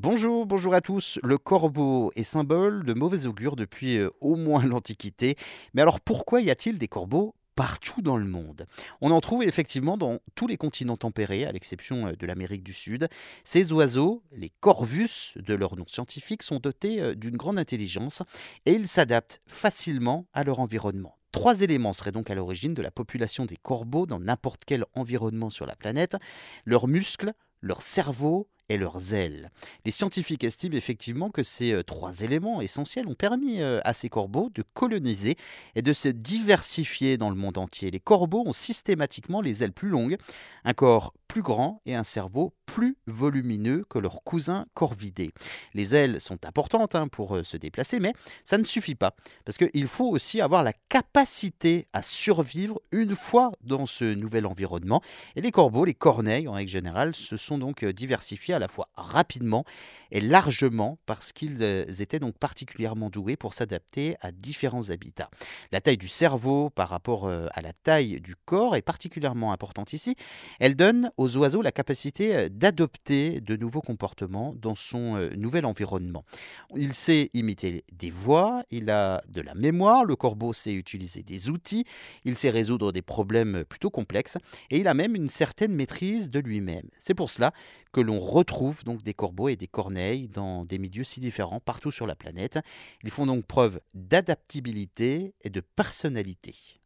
Bonjour, bonjour à tous. Le corbeau est symbole de mauvais augure depuis euh, au moins l'Antiquité. Mais alors pourquoi y a-t-il des corbeaux partout dans le monde? On en trouve effectivement dans tous les continents tempérés, à l'exception euh, de l'Amérique du Sud. Ces oiseaux, les corvus de leur nom scientifique, sont dotés euh, d'une grande intelligence et ils s'adaptent facilement à leur environnement. Trois éléments seraient donc à l'origine de la population des corbeaux dans n'importe quel environnement sur la planète. Leurs muscles, leur cerveau et leurs ailes. Les scientifiques estiment effectivement que ces euh, trois éléments essentiels ont permis euh, à ces corbeaux de coloniser et de se diversifier dans le monde entier. Les corbeaux ont systématiquement les ailes plus longues, un corps plus grand et un cerveau plus volumineux que leurs cousins corvidés. Les ailes sont importantes hein, pour euh, se déplacer, mais ça ne suffit pas, parce qu'il faut aussi avoir la capacité à survivre une fois dans ce nouvel environnement. Et les corbeaux, les corneilles en règle générale, se sont donc diversifiés à la fois rapidement et largement parce qu'ils euh, étaient donc particulièrement doués pour s'adapter à différents habitats. La taille du cerveau par rapport euh, à la taille du corps est particulièrement importante ici. Elle donne aux oiseaux la capacité euh, d'adopter de nouveaux comportements dans son nouvel environnement. Il sait imiter des voix, il a de la mémoire, le corbeau sait utiliser des outils, il sait résoudre des problèmes plutôt complexes et il a même une certaine maîtrise de lui-même. C'est pour cela que l'on retrouve donc des corbeaux et des corneilles dans des milieux si différents partout sur la planète. Ils font donc preuve d'adaptabilité et de personnalité.